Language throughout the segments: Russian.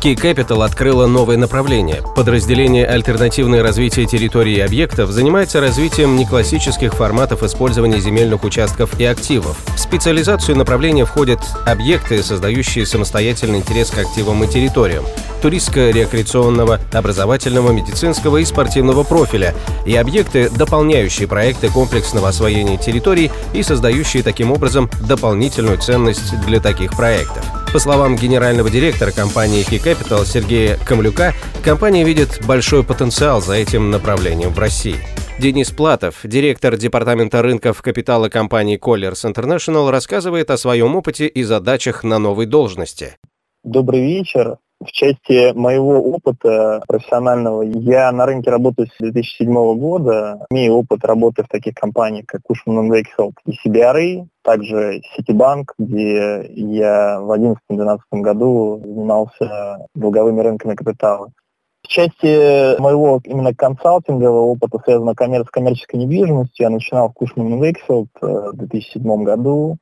Key Capital открыла новое направление. Подразделение «Альтернативное развитие территории и объектов» занимается развитием неклассических форматов использования земельных участков и активов. В специализацию направления входят объекты, создающие самостоятельный интерес к активам и территориям, туристско-рекреационного, образовательного, медицинского и спортивного профиля, и объекты, дополняющие проекты комплексного освоения территорий и создающие таким образом дополнительную ценность для таких проектов. По словам генерального директора компании Key Capital Сергея Камлюка, компания видит большой потенциал за этим направлением в России. Денис Платов, директор департамента рынков капитала компании Colliers International, рассказывает о своем опыте и задачах на новой должности. Добрый вечер. В части моего опыта профессионального, я на рынке работаю с 2007 года, имею опыт работы в таких компаниях, как Cushman Wakefield и CBRE, также Citibank, где я в 2011-2012 году занимался долговыми рынками капитала. В части моего именно консалтингового опыта, связанного с коммерческой недвижимостью, я начинал в Cushman Wakefield в 2007 году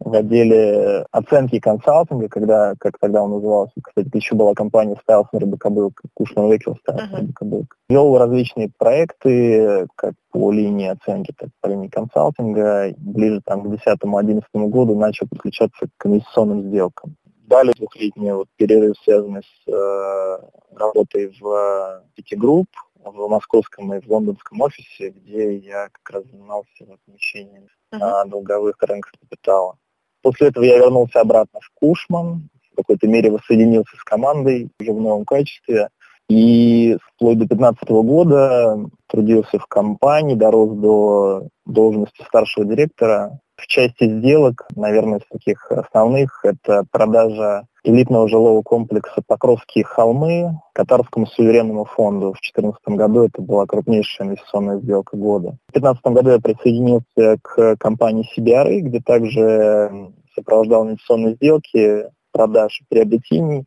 в отделе оценки консалтинга, когда, как тогда он назывался, кстати, еще была компания Стайлснер Бакабылк, Кушман Векел Стайлснер Бакабылк. Вел различные проекты, как по линии оценки, так и по линии консалтинга. Ближе там, к 2010-2011 году начал подключаться к инвестиционным сделкам. Далее двухлетний вот, перерыв, связанный с э, работой в Citigroup, в московском и в лондонском офисе, где я как раз занимался размещением uh-huh. долговых рынков капитала. После этого я вернулся обратно в Кушман, в какой-то мере воссоединился с командой уже в новом качестве. И вплоть до 2015 года трудился в компании, дорос до должности старшего директора. В части сделок, наверное, из таких основных, это продажа элитного жилого комплекса Покровские холмы Катарскому суверенному фонду. В 2014 году это была крупнейшая инвестиционная сделка года. В 2015 году я присоединился к компании CBRE, где также сопровождал инвестиционные сделки, продаж и приобретений.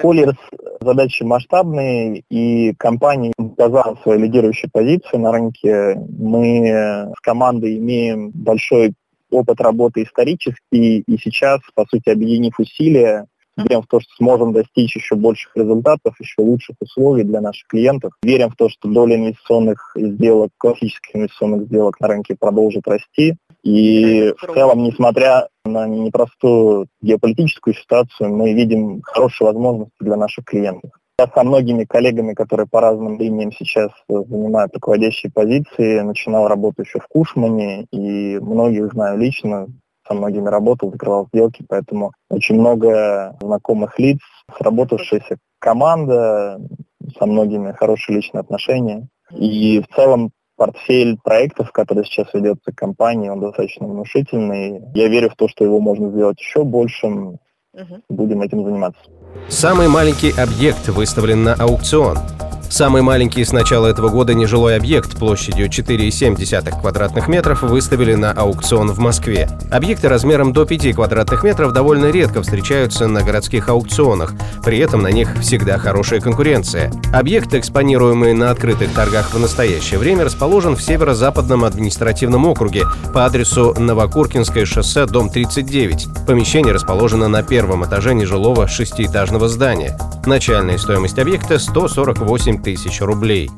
Коллерс задачи масштабные, и компания показала свою лидирующую позицию на рынке. Мы с командой имеем большой опыт работы исторический, и сейчас, по сути, объединив усилия, верим в то, что сможем достичь еще больших результатов, еще лучших условий для наших клиентов. Верим в то, что доля инвестиционных сделок, классических инвестиционных сделок на рынке продолжит расти. И в целом, несмотря на непростую геополитическую ситуацию, мы видим хорошие возможности для наших клиентов. Я со многими коллегами, которые по разным линиям сейчас занимают руководящие позиции, начинал работу еще в Кушмане, и многих знаю лично, со многими работал, закрывал сделки, поэтому очень много знакомых лиц, сработавшаяся команда, со многими хорошие личные отношения. И в целом портфель проектов, который сейчас ведется компанией, он достаточно внушительный. Я верю в то, что его можно сделать еще большим. Угу. Будем этим заниматься. Самый маленький объект выставлен на аукцион. Самый маленький с начала этого года нежилой объект площадью 4,7 квадратных метров выставили на аукцион в Москве. Объекты размером до 5 квадратных метров довольно редко встречаются на городских аукционах, при этом на них всегда хорошая конкуренция. Объект, экспонируемый на открытых торгах в настоящее время, расположен в северо-западном административном округе по адресу Новокуркинское шоссе, дом 39. Помещение расположено на первом этаже нежилого шестиэтажного здания. Начальная стоимость объекта 148 тысяч рублей.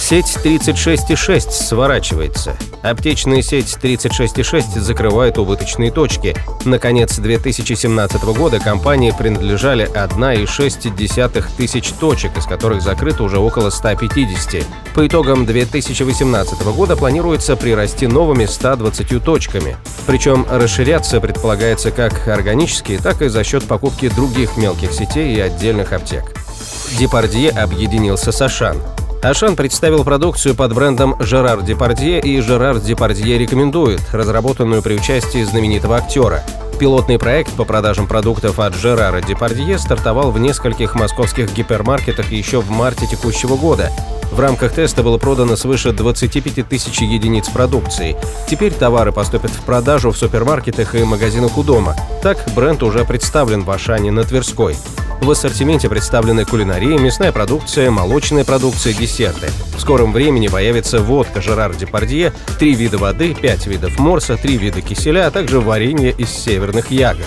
Сеть 36,6 сворачивается. Аптечная сеть 36,6 закрывает убыточные точки. На конец 2017 года компании принадлежали 1,6 тысяч точек, из которых закрыто уже около 150. По итогам 2018 года планируется прирасти новыми 120 точками. Причем расширяться предполагается как органически, так и за счет покупки других мелких сетей и отдельных аптек. Депардье объединился с Ашан. Ашан представил продукцию под брендом Жерар Депардье и Жерар Депардье рекомендует, разработанную при участии знаменитого актера. Пилотный проект по продажам продуктов от Жерара Депардье стартовал в нескольких московских гипермаркетах еще в марте текущего года. В рамках теста было продано свыше 25 тысяч единиц продукции. Теперь товары поступят в продажу в супермаркетах и магазинах у дома. Так, бренд уже представлен в Ашане на Тверской. В ассортименте представлены кулинария, мясная продукция, молочная продукция, десерты. В скором времени появится водка Жерар Депардье, три вида воды, пять видов морса, три вида киселя, а также варенье из северных ягод.